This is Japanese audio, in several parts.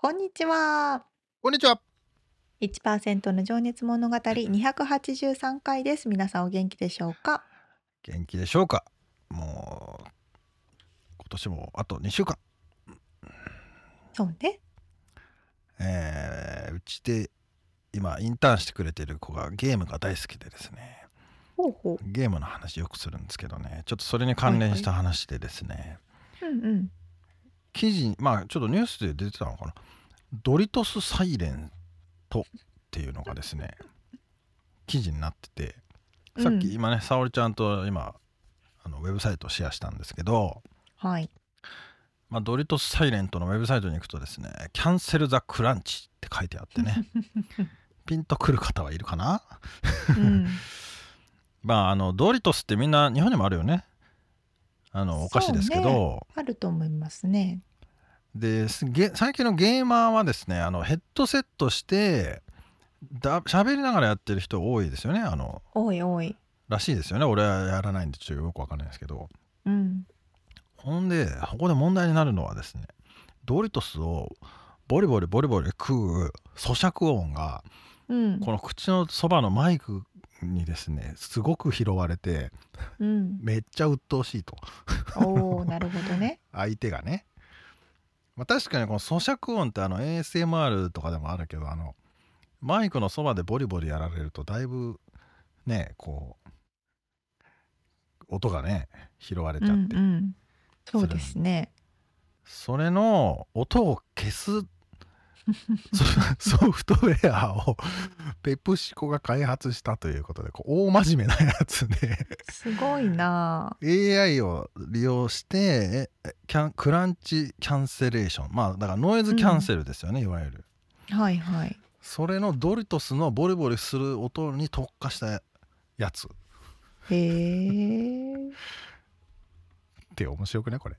こんにちは。こんにちは。1%の情熱物語283回です。皆さんお元気でしょうか？元気でしょうか？もう、今年もあと2週間。そうね。えー、うちで今インターンしてくれてる子がゲームが大好きでですね。ほうほうゲームの話よくするんですけどねちょっとそれに関連した話でですね、はいはい、うんうん記事まあちょっとニュースで出てたのかな。ドリトスサイレントっていうのがですね記事になっててさっき今ね、沙織ちゃんと今あのウェブサイトをシェアしたんですけど、はい。まあ、ドリトスサイレントのウェブサイトに行くとですね「キャンセル・ザ・クランチ」って書いてあってね ピンとくる方はいるかな、うん、まああのドリトスってみんな日本にもあるよね。あのお菓子ですけど、ね、あると思いますねで最近のゲーマーはですねあのヘッドセットしてだ喋りながらやってる人多いですよねあの多い多い。らしいですよね。俺はやらないんでちょっとよくわかんないですけど、うん、ほんでここで問題になるのはですねドリトスをボリボリボリボリ食う咀嚼音が、うん、この口のそばのマイクにですねすごく拾われて、うん、めっちゃ鬱陶しいと。おなるほどね。相手がねまあ、確かにこの咀嚼音ってあの ASMR とかでもあるけどあのマイクのそばでボリボリやられるとだいぶねこう音がね拾われちゃって、うんうん、そうですね。それの音を消すソフトウェアをペプシコが開発したということでこう大真面目なやつで。すごいな。AI を利用してキャンクランチキャンセレーション。まあだからノイズキャンセルですよね、うん、いわゆる。はいはい。それのドリトスのボリボリする音に特化したやつ。へえって面白くねこれ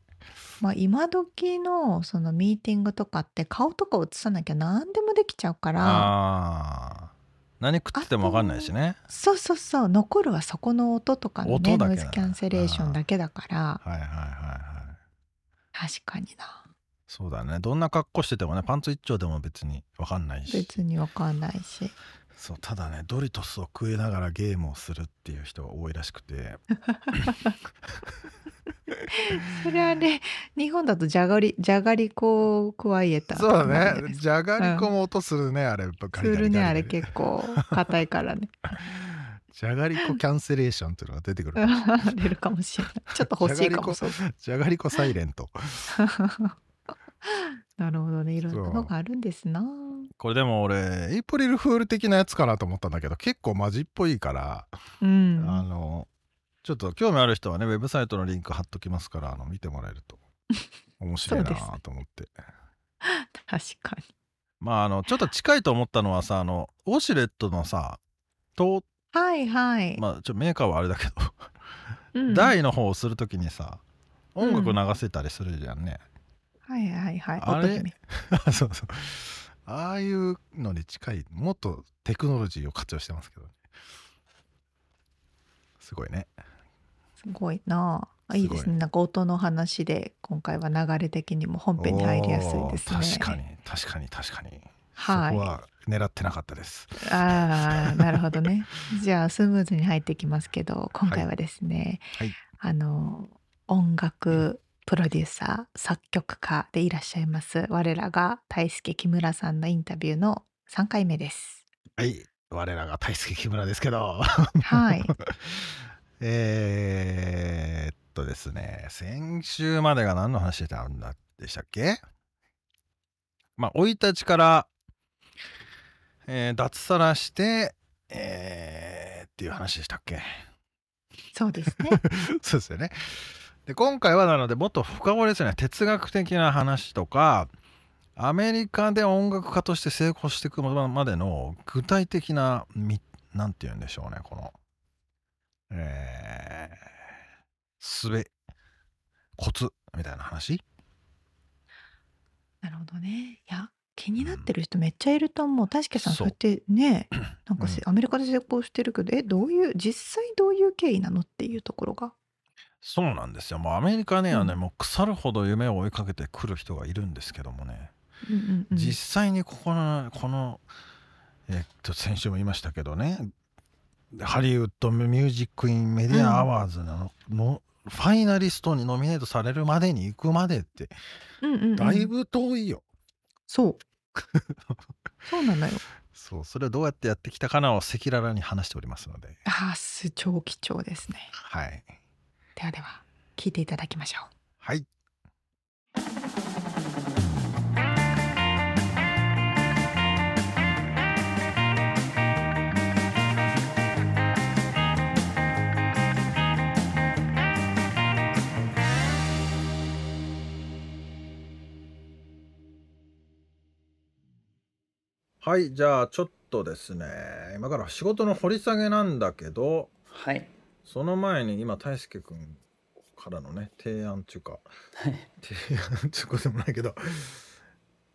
まあ、今時のそのミーティングとかって顔とか映さなきゃ何でもできちゃうからあ何食ってても分かんないしね。そうそうそう残るはそこの音とかのねノイズキャンセレーションだけだから。はいはいはいはい。確かにな。そうだね。どんな格好しててもねパンツ一丁でも別に分かんないし。別に分かんないしそうただねドリトスを食いながらゲームをするっていう人が多いらしくて。それはね日本だとじゃがりじゃがりこを加えたそうだね。じゃがりこも音するね、うん、あれするねあれ結構硬いからね。じゃがりこキャンセレーションっていうのが出てくる。出るかもしれない。ちょっと欲しいかもじゃがりこサイレント なるほどね。いろんなのがあるんですな。これでも俺エイプリルフール的なやつかなと思ったんだけど結構マジっぽいから、うん、あのちょっと興味ある人はねウェブサイトのリンク貼っときますからあの見てもらえると 面白いなと思って、確かに。まああのちょっと近いと思ったのはさあのウォシュレットのさとはいはい。まあちょメーカーはあれだけどうん、台の方をするときにさ音楽流せたりするじゃんね、うん、はいはいはい。あれ？そうそう。ああいうのに近いもっとテクノロジーを活用してますけどね。すごいね。すごいな。あいいですね。なんか音の話で今回は流れ的にも本編に入りやすいですね。確かに。確かに確かに。はい、そこは狙ってなかったです。ああなるほどね。じゃあスムーズに入ってきますけど今回はですね、はい、あの音楽プロデューサー作曲家でいらっしゃいます我らが大輔木村さんのインタビューの3回目ですはい。我らが大輔木村ですけど。はい。えーっとですね、先週までが何の話してたんだでしたっけ？まあ、生い立ちから、えー脱サラして、えーっていう話でしたっけ？そうですね。そうですよね。で、今回はなので、もっと深掘りですね、哲学的な話とか、アメリカで音楽家として成功していくまでの具体的な、みなんて言うんでしょうね、この、えー、すべ、コツみたいな話？なるほどね。いや、気になってる人めっちゃいると思う。大輔さん、そそううやってね、なんかせ、うアメリカで成功してるけど、え、どういう、実際どういう経緯なのっていうところが。そうなんですよ。もうアメリカにはね、うんもう腐るほど夢を追いかけてくる人がいるんですけどもね、うんうんうん。実際にここのこのえっと先週も言いましたけどね Hollywood Music in Media Awards の,、のファイナリストにノミネートされるまでに行くまでってうんうんうんだいぶ遠いよ、そう。そうなのよ。そうそれをどうやってやってきたかなを赤裸々に話しておりますのでああ、す超貴重ですね。はいではでは、聞いていただきましょう。はいはいじゃあちょっとですね今から仕事の掘り下げなんだけどはい。その前に今大輔君からのね提案っていうかはい。提案っていうことでもないけど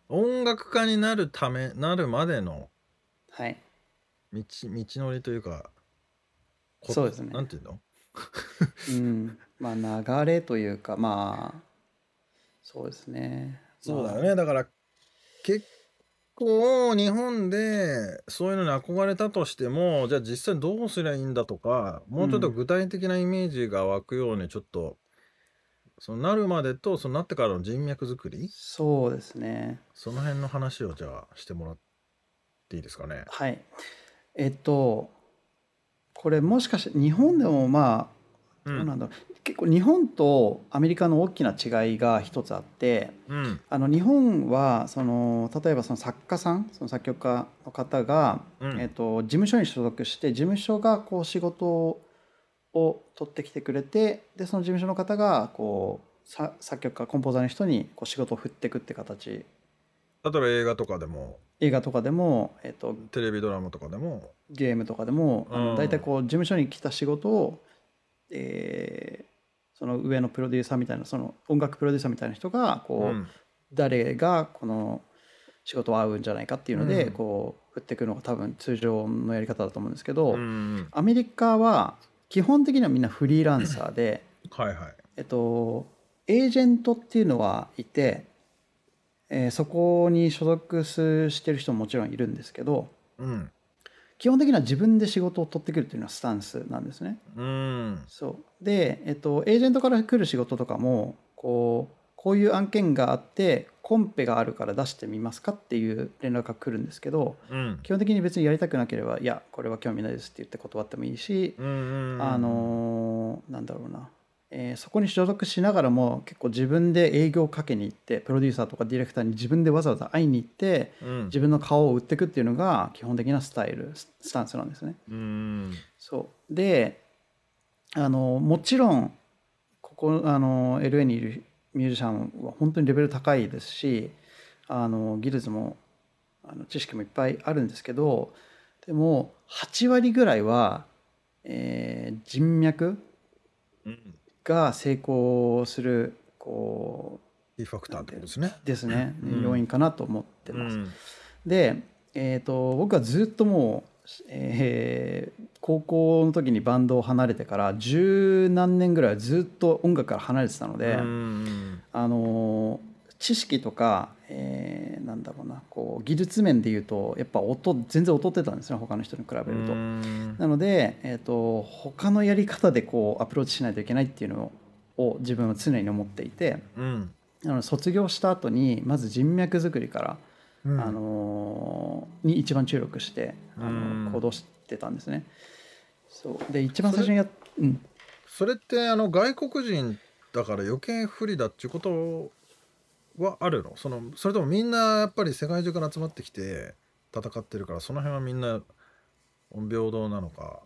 音楽家になるためなるまでのはい。道道のりというかこそうですねなんていうの？うん。まあ、流れというか、まあ、そうですね。そうだよねだから結構日本でそういうのに憧れたとしてもじゃあ実際どうすりゃいいんだとかもうちょっと具体的なイメージが湧くようにちょっと、そのなるまでとそのなってからの人脈作り？そうですね。その辺の話をじゃあしてもらっていいですかね？はい。えっと、これもしかして日本でもまあ、うどうなんだろう。結構日本とアメリカの大きな違いが一つあって、うん。あの日本はその例えばその作家さんその作曲家の方が、うん。えっと事務所に所属して事務所がこう仕事を取ってきてくれてでその事務所の方がこうさ作曲家コンポーザーの人にこう仕事を振っていくって形。例えば映画とかでも。映画とかでも、えっとテレビドラマとかでも。ゲームとかでも、あうん。の大体こう事務所に来た仕事を、えーその上のプロデューサーみたいなその音楽プロデューサーみたいな人がこう、うん。誰がこの仕事を合うんじゃないかっていうので、うん。こう振っていくのが多分通常のやり方だと思うんですけど、うんアメリカは基本的にはみんなフリーランサーで、はいはい。えっと、エージェントっていうのはいて、えーそこに所属すしてる人ももちろんいるんですけどうん基本的には自分で仕事を取ってくるっていうのはスタンスなんですね。うん。そう。で、えっと、エージェントから来る仕事とかもこうこういう案件があってコンペがあるから出してみますかっていう連絡が来るんですけどうん。基本的に別にやりたくなければいやこれは興味ないですって言って断ってもいいし、うんうんあのーなんだろうな、えーそこに所属しながらも結構自分で営業をかけに行ってプロデューサーとかディレクターに自分でわざわざ会いに行ってうん自分の顔を売っていくっていうのが基本的なスタイルススタンスなんですね。うんそうであのもちろんここあの LA にいるミュージシャンは本当にレベル高いですしあの技術もあの知識もいっぱいあるんですけどでも8割ぐらいは、えー人脈うんが成功するこキーファクターってことですね。うですね、うん要因かなと思ってうます。んで、えー、と僕はずっともう、えー高校の時にバンドを離れてから十何年ぐらいはずっと音楽から離れてたので、うんあのー知識とか、えーなんだろうなこう技術面で言うとやっぱ音全然劣ってたんですね他の人に比べると。うん。なので、えー、と他のやり方でこうアプローチしないといけないっていうのを自分は常に思っていてうん。あの卒業した後にまず人脈作りからうん。あのーに一番注力してあの行動してたんですね。そう。で一番最初にやうん。それってあの外国人だから余計不利だっていうことはあるの？そのそれともみんなやっぱり世界中から集まってきて戦ってるからその辺はみんな平等なのか？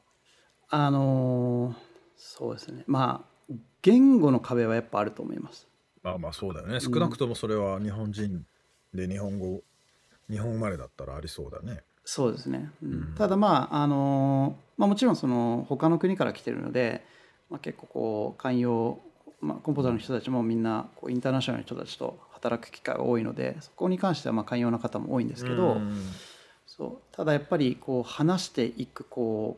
あのーそうですね。まあ言語の壁はやっぱあると思います。まあまあそうだよね。少なくともそれは日本人で日本語日本生まれだったらありそうだね。そうですね、うん。うん。ただまああのまあもちろんその他の国から来てるので、まあ、結構こう寛容、まあ、コンポーザーの人たちもみんなこうインターナショナルの人たちと働く機会が多いのでそこに関してはまあ寛容な方も多いんですけど、うん。そうただやっぱりこう話していくこ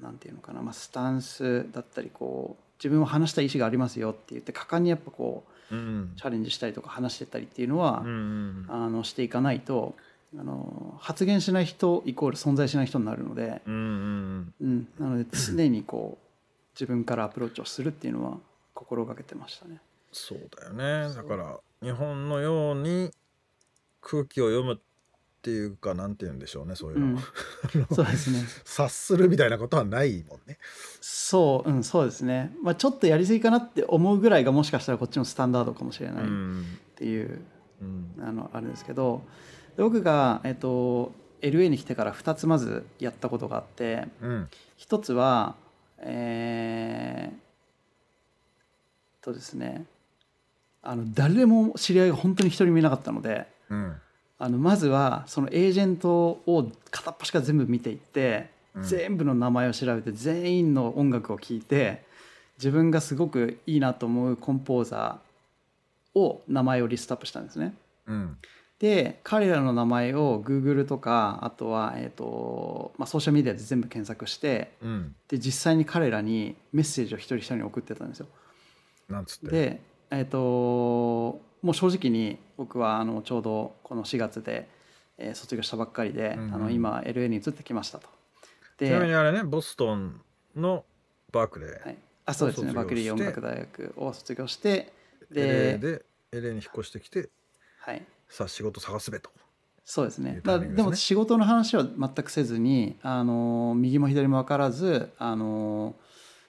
うなんていうのかな、まあ、スタンスだったりこう自分は話したい意思がありますよって言って果敢にやっぱこううん。チャレンジしたりとか話してったりっていうのは、うんあのしていかないとあの発言しない人イコール存在しない人になるので、うん、なので常にこう自分からアプローチをするっていうのは心がけてましたね。そうだよね。だから日本のように空気を読むっていうかなんて言うんでしょうねそういうの、うん、そうですね。察するみたいなことはないもんね。そう、うん、そうですね。まあちょっとやりすぎかなって思うぐらいがもしかしたらこっちのスタンダードかもしれないっうんていう、うん。あのあるんですけど、で僕がえっと LA に来てから2つまずやったことがあって、うん。一つはえー、とですねあの誰も知り合いが本当に一人もいなかったのでうん。あのまずはそのエージェントを片っ端から全部見ていって、うん。全部の名前を調べて全員の音楽を聴いて自分がすごくいいなと思うコンポーザーを名前をリストアップしたんですね。うん。で彼らの名前を Google とかあとは、えーとまあ、ソーシャルメディアで全部検索してうん。で実際に彼らにメッセージを一人一人に送ってたんですよ。なんつって。で、えー、ともう正直に僕はあのちょうどこの4月で、えー卒業したばっかりで、うんうん。あの今 LA に移ってきましたと。ちなみにで、あれねボストンのバークレーはい、あそうですね。バークリー音楽大学を卒業してで LA で LA に引っ越してきてはい、さあ仕事探すべと。そうですね。でミングでも仕事の話は全くせずにあの右も左も分からずあの、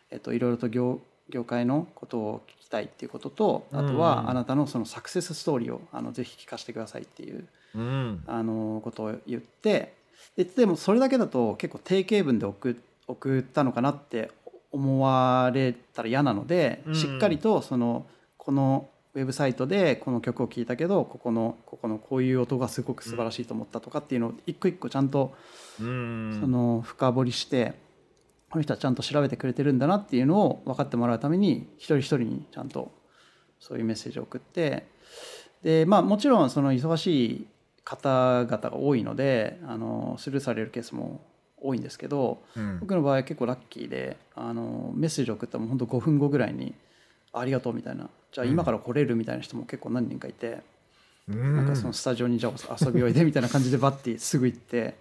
えっと、いろいろと業業界のことを聞きたいっていうこととあとうんはあなたのそのサクセスストーリーをあのぜひ聞かせてくださいっていううん。あのことを言ってででもそれだけだと結構定型文で送送ったのかなって思われたら嫌なので、うん。しっかりとそのこのウェブサイトでこの曲を聴いたけどここのここのこういう音がすごく素晴らしいと思ったとかっていうのを一個一個ちゃんとうん。その深掘りして、この人はちゃんと調べてくれてるんだなっていうのを分かってもらうために一人一人にちゃんとそういうメッセージを送ってでまあもちろんその忙しい方々が多いのであのスルーされるケースも多いんですけどうん僕の場合は結構ラッキーであのメッセージを送ったらもう本当5分後ぐらいに「ありがとう」みたいな「じゃあ今から来れる」みたいな人も結構何人かいて。うんなんかそのスタジオにじゃあ遊びおいでみたいな感じでバッてすぐ行って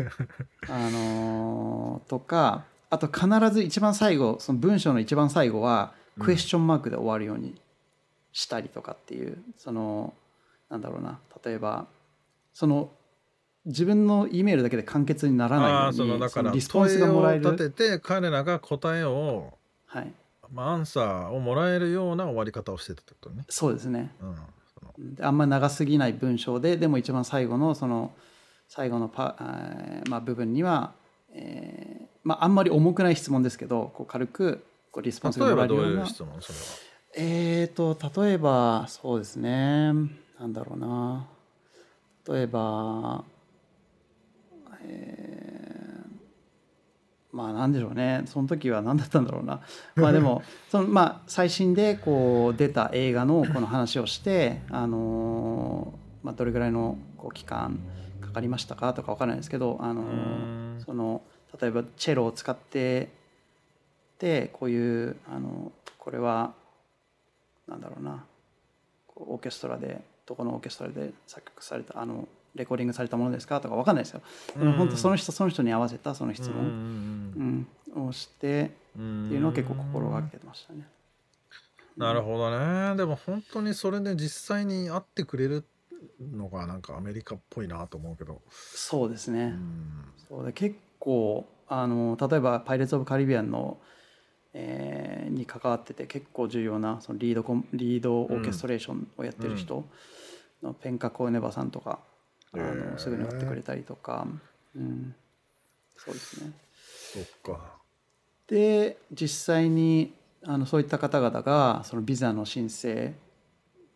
あのーとかあと必ず一番最後その文章の一番最後はうん。クエスチョンマークで終わるようにしたりとかっていうそのなんだろうな。例えばその自分の E メールだけで完結にならないようにそのだかリスポンスがもらえる、立てて彼らが答えを、はい、まあ、アンサーをもらえるような終わり方をしてたってことね。そうですね。うんあんまり長すぎない文章ででも一番最後のその最後のパ、えーまあ、部分には、えーまあ、あんまり重くない質問ですけどこう軽くこうリスポンスがもらえるような。いう質問それは。えーと例えばそうですね。なんだろうな。例えばえーまあなんでしょうね。その時は何だったんだろうな。まあでも そのまあ最新でこう出た映画のこの話をしてあのーまあどれぐらいのこう期間かかりましたかとかわからないですけどあのーうん。その例えばチェロを使ってでこういうあのこれはなんだろうなオーケストラでどこのオーケストラで作曲されたあのレコーディングされたものですか？とかわかんないですよ。でも本当その人その人に合わせたその質うん問、うんをしてうんっていうのを結構心がけてましたね。なるほどねでも本当にそれで実際に会ってくれるのがなんかアメリカっぽいなと思うけど。そうですね、うん。そうで結構あの例えば「パイレーツ・オブ・カリビアンの」えーに関わってて結構重要なそのリードコンリードオーケストレーションをやってる人。のペンカ・コーネバさんとか、あへー。のすぐにやってくれたりとか、うん、そうですね。そっか。で実際にあのそういった方々がそのビザの申請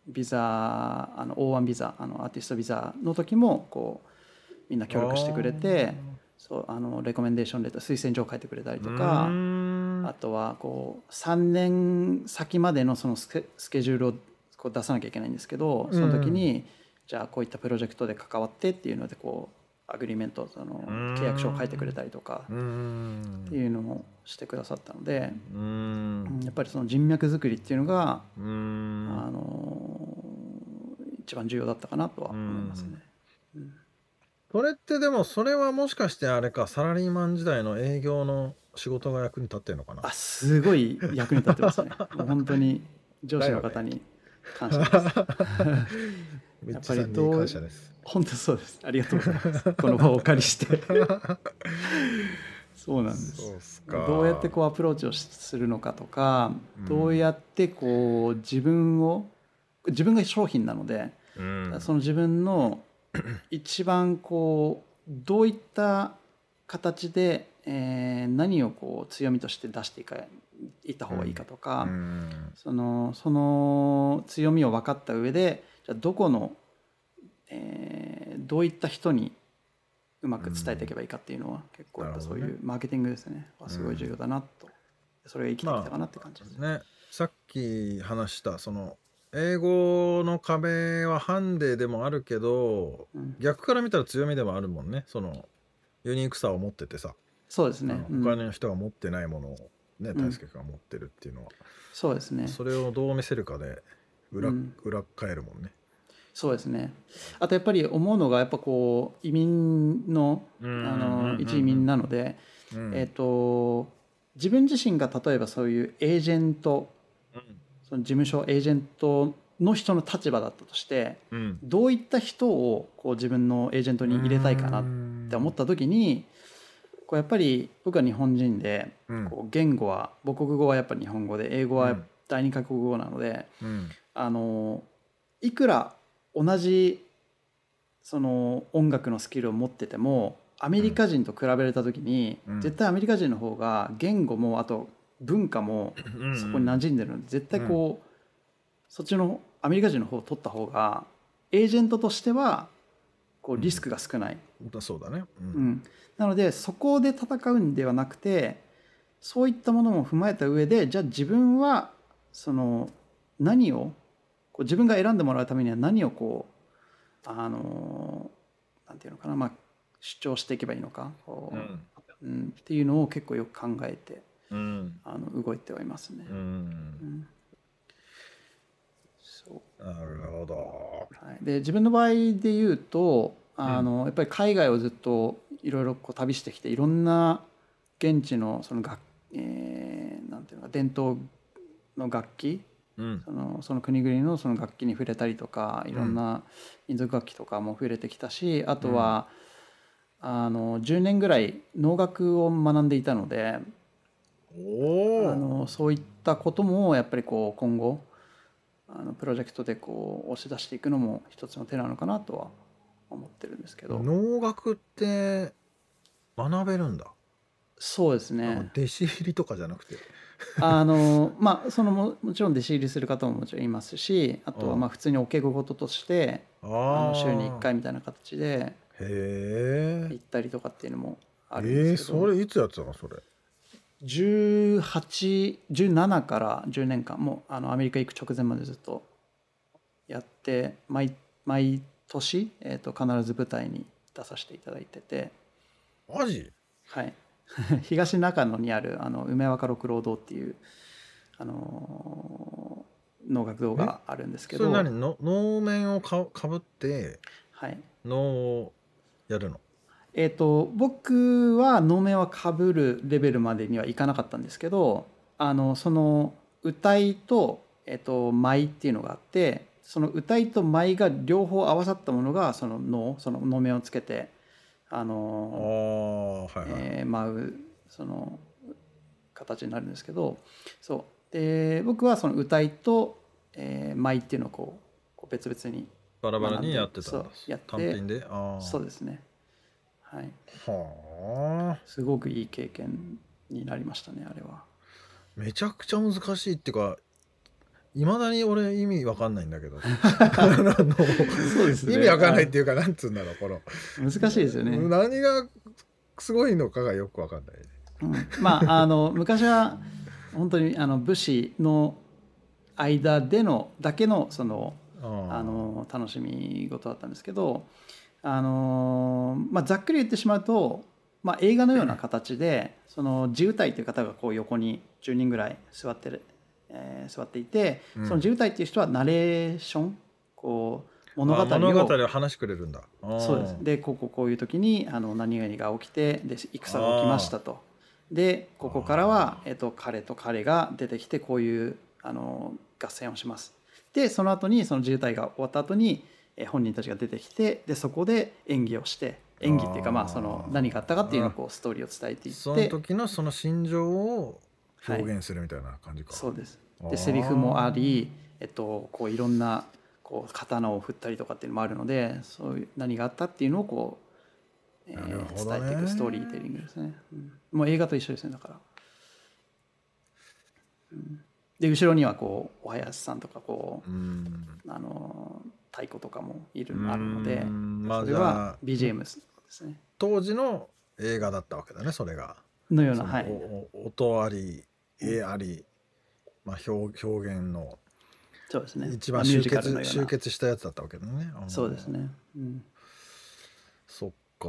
ビザあの O1 ビザあのアーティストビザの時もこうみんな協力してくれてそうあのレコメンデーションレター推薦状を書いてくれたりとかあとはこう3年先までのそのスケスケジュールをこう出さなきゃいけないんですけどその時にじゃあこういったプロジェクトで関わってっていうのでこうアグリメントその契約書を書いてくれたりとかっていうのをしてくださったので、やっぱりその人脈作りっていうのが、あの一番重要だったかなとは思いますね。それってでもそれはもしかしてあれかサラリーマン時代の営業の仕事が役に立ってんのかな？あすごい役に立ってますね。本当に上司の方に感謝です。め っやっちゃさんにぱりどう感謝です本当そうです。ありがとうございます。この場をお借りして。そうなんです。そうっすかどうやってこうアプローチをしするのかとか、うんどうやってこう自分を自分が商品なので、うんその自分の 一番こうどういった形で、えー何をこう強みとして出していかいった方がいいかとか、うんそのその強みを分かった上でどこの、えーどういった人にうまく伝えていけばいいかっていうのは、結構やっぱそういうマーケティングですね。はすごい重要だなと、それが生きてきたかなって感じですね。ね。さっき話したその英語の壁はハンデでもあるけどうん。逆から見たら強みでもあるもんね。そのユニークさを持っててさ、そうですね、うん。他の人が持ってないものをねうん。大輔君が持ってるっていうのは、そうですね。それをどう見せるかで裏,、うん。裏返るもんね。そうですね。あとやっぱり思うのがやっぱこう移民のあの一移民なので、うん。えっ、と自分自身が例えばそういうエージェントその事務所エージェントの人の立場だったとしてうん。どういった人をこう自分のエージェントに入れたいかなって思った時にこうやっぱり僕は日本人でうん。こう言語は母国語はやっぱり日本語で英語はうん。第二カ国語なのでうん。あのいくら同じその音楽のスキルを持っててもアメリカ人と比べた時に、うん。絶対アメリカ人の方が言語もあと文化もうん。そこに馴染んでるので絶対こう、そっちのアメリカ人の方を取った方がエージェントとしてはこうリスクが少ない、そうだね。ううんん。なのでそこで戦うんではなくてそういったものも踏まえた上でじゃあ自分はその何をこう自分が選んでもらうためには何をこうあのなんていうのかな、まあ、主張していけばいいのかこう、うん。っていうのを結構よく考えてうん。あの動いてはいますね。うん。うん。そう。なるほど。はい、で自分の場合で言うとあの、やっぱり海外をずっといろいろこう旅してきていろんな現地のその楽、えーなんていうのか伝統の楽器うんそのその国々のその楽器に触れたりとかいろんな民族楽器とかも触れてきたしあとは、あの10年ぐらい農学を学んでいたので。あのそういったこともやっぱりこう今後あのプロジェクトでこう押し出していくのも一つの手なのかなとは思ってるんですけど農学って学べるんだ。そうですね弟子入りとかじゃなくて。あのまあそのももちろん弟子入りする方ももちろんいますしあとはうんまあ普通にお稽古事としてああのあ。週に1回みたいな形でへえ。行ったりとかっていうのもあえるんですけそれいつやってたのそれ？1817から10年間もうあのアメリカ行く直前までずっとやって毎毎年、えー、と必ず舞台に出させていただいてて、マジ？はい、東中野にあるあの梅若六郎堂っていう、あのー能楽堂があるんですけそれど、何？の能面をかかぶってはい。能をやるの？えー、と僕は能面はかぶるレベルまでにはいかなかったんですけどあのその歌いと,、えー、と舞っていうのがあってその歌いと舞が両方合わさったものがその能その能面をつけてああの、ーはいはい、えー舞うその形になるんですけどそう。で僕はその歌いと、えー舞っていうのをこう別々にバラバラにやってたんそうだやって単品で？あー。そうですね。はい。はあ。すごくいい経験になりましたねあれは。めちゃくちゃ難しいっていうかいまだに俺意味わかんないんだけど。そうです意味わかんないっていうかなんつうんだろうこの。難しいですよね。何がすごいのかがよくわかんないうん。まああの昔は本当にあの武士の間でのだけのそのああの楽しみ事だったんですけどあの、まあ、ざっくり言ってしまうと、まあ、映画のような形でその自由体という方がこう横に10人ぐらい座ってる、えー座っていてうん。その自由体っていう人はナレーションこう物語をあ物語を話してくれるんだ。そうです。でこうこうこういう時にあの何々が起きてで戦が起きましたと。でここからは、えっと、彼と彼が出てきてこういうあの合戦をします。でその後にその自衛隊が終わった後にえ本人たちが出てきてでそこで演技をして演技っていうかまあその何があったかっていうのをこうストーリーを伝えていって。その時のその心情を表現するみたいな感じか、そうですでセリフもあり、えっと、こういろんなこう刀を振ったりとかっていうのもあるのでそういう何があったっていうのをこう、えー伝えていくストーリーテリングですね、うん。もう映画と一緒ですねだから、うん。で後ろにはこうお囃子さんとかこうん。うあの太鼓とかもいるあるのでうん。まあそれは BGM ですね。当時の映画だったわけだねそれが。のようなはい。音あり絵あり、まあ、表表現のそうですね。一番集結集結したやつだったわけだね。そうですね、うん。そっか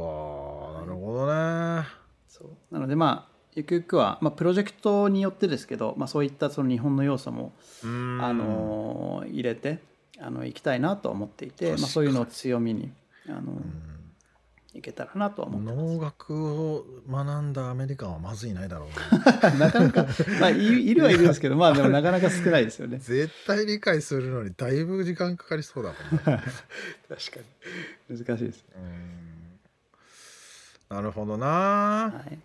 なるほどね。そう。なのでまあゆくゆくは、まあ、プロジェクトによってですけど、まあ、そういったその日本の要素も、うん。あのー入れてあの行きたいなとは思っていて、まあ、そういうのを強みにあの、うんいけたらなとは思ってます。農学を学んだアメリカンはまずいないだろうな。なかなか、まあ、いいるはいるんですけどまあでもなかなか少ないですよね。絶対理解するのにだいぶ時間かかりそうだもんね 確かに。難しいです。うん。なるほどな、はい、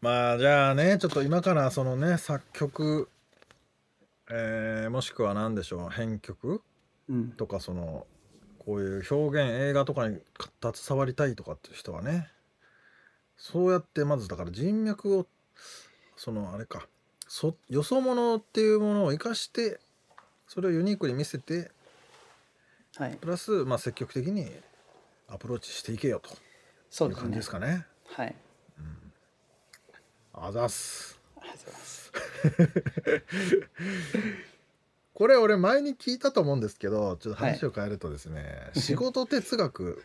まあじゃあねちょっと今からそのね作曲、えーもしくは何でしょう編曲うん、とかそのこういう表現映画とかに携わりたいとかっていう人はねそうやってまずだから人脈をそのあれかそよそ者っていうものを生かしてそれをユニークに見せてはい、プラスまあ積極的にアプローチしていけよとそいう感じです。かね。はい、あざっす。あざいます。これ俺前に聞いたと思うんですけどちょっと話を変えるとですね、仕事哲学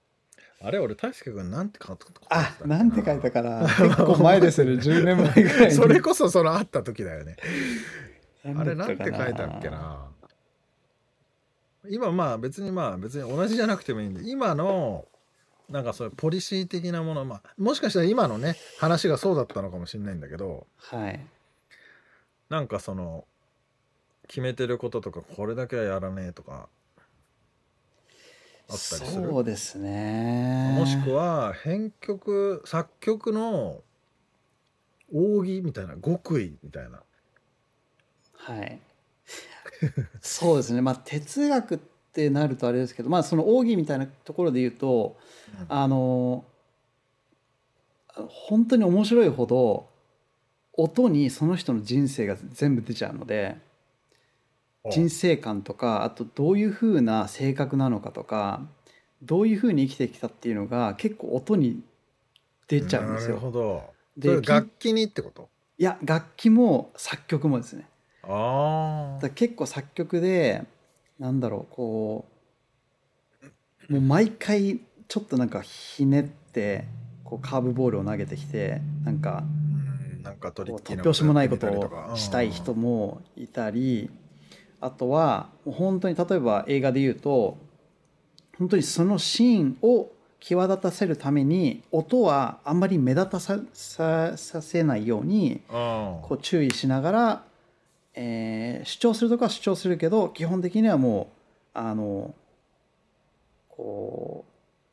あれ俺大輔君なんて書いたあ、なんて書いたかな。結構前ですよね。10年前ぐらいに。それこそその会った時だよねな？あれなんて書いたっけ。な？今まあ別にまあ別に同じじゃなくてもいいんで今のなんかそういうポリシー的なものまあもしかしたら今のね話がそうだったのかもしれないんだけどはい。なんかその決めてることとかこれだけはやらねえとかあったりする？そうですね。もしくは編曲作曲の奥義みたいな極意みたいなはい。そうですね。まあ哲学ってなるとあれですけど、まあその奥義みたいなところで言うと、うんあの本当に面白いほど音にその人の人生が全部出ちゃうので人生観とかあとどういうふうな性格なのかとかどういうふうに生きてきたっていうのが結構音に出ちゃうんですなるよ。ほど。で楽器にってこと？いや楽器も作曲もですね。あだ結構作曲でなんだろうこうもう毎回ちょっとなんかひねってこうカーブボールを投げてきてなんかうんなんか突拍子もないことをしたい人もいたりあとは本当に例えば映画で言うと本当にそのシーンを際立たせるために音はあんまり目立たさささせないようにうん。こう注意しながら、えー主張するとこは主張するけど基本的にはもうあのこ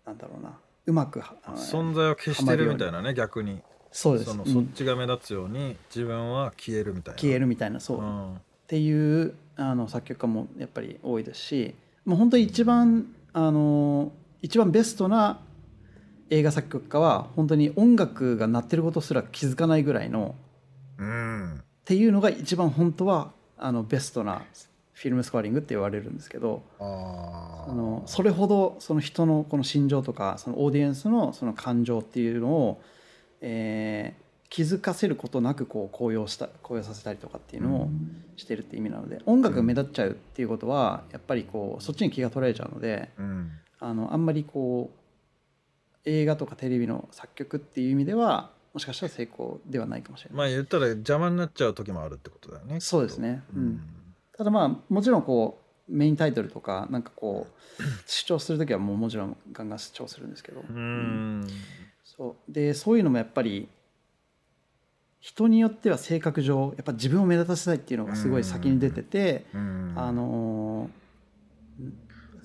うなんだろうなうまくは存在を消してるみたいなね逆に。そうです。そのうん。そっちが目立つように自分は消えるみたいな。消えるみたいなそう、っうん。ていうあの作曲家もやっぱり多いですしもう本当に一番あの一番ベストな映画作曲家は本当に音楽が鳴ってることすら気づかないぐらいのうんっていうのが一番本当はあのベストなフィルムスコアリングって言われるんですけどあのそれほどその人のこの心情とかそのオーディエンスのその感情っていうのを、えー気づかせることなくこう高揚した高揚させたりとかっていうのをしてるって意味なので音楽が目立っちゃうっていうことはやっぱりこうそっちに気が取られちゃうのでうん。あのあんまりこう映画とかテレビの作曲っていう意味ではもしかしたら成功ではないかもしれない。まあ言ったら邪魔になっちゃう時もあるってことだよねそうですね。きっと。うん。ただまあもちろんこうメインタイトルとかなんかこう主張する時はもうもちろんガンガン主張するんですけど、うん。うん。そう。でそういうのもやっぱり人によっては性格上やっぱ自分を目立たせたいっていうのがすごい先に出てて、うん。あのー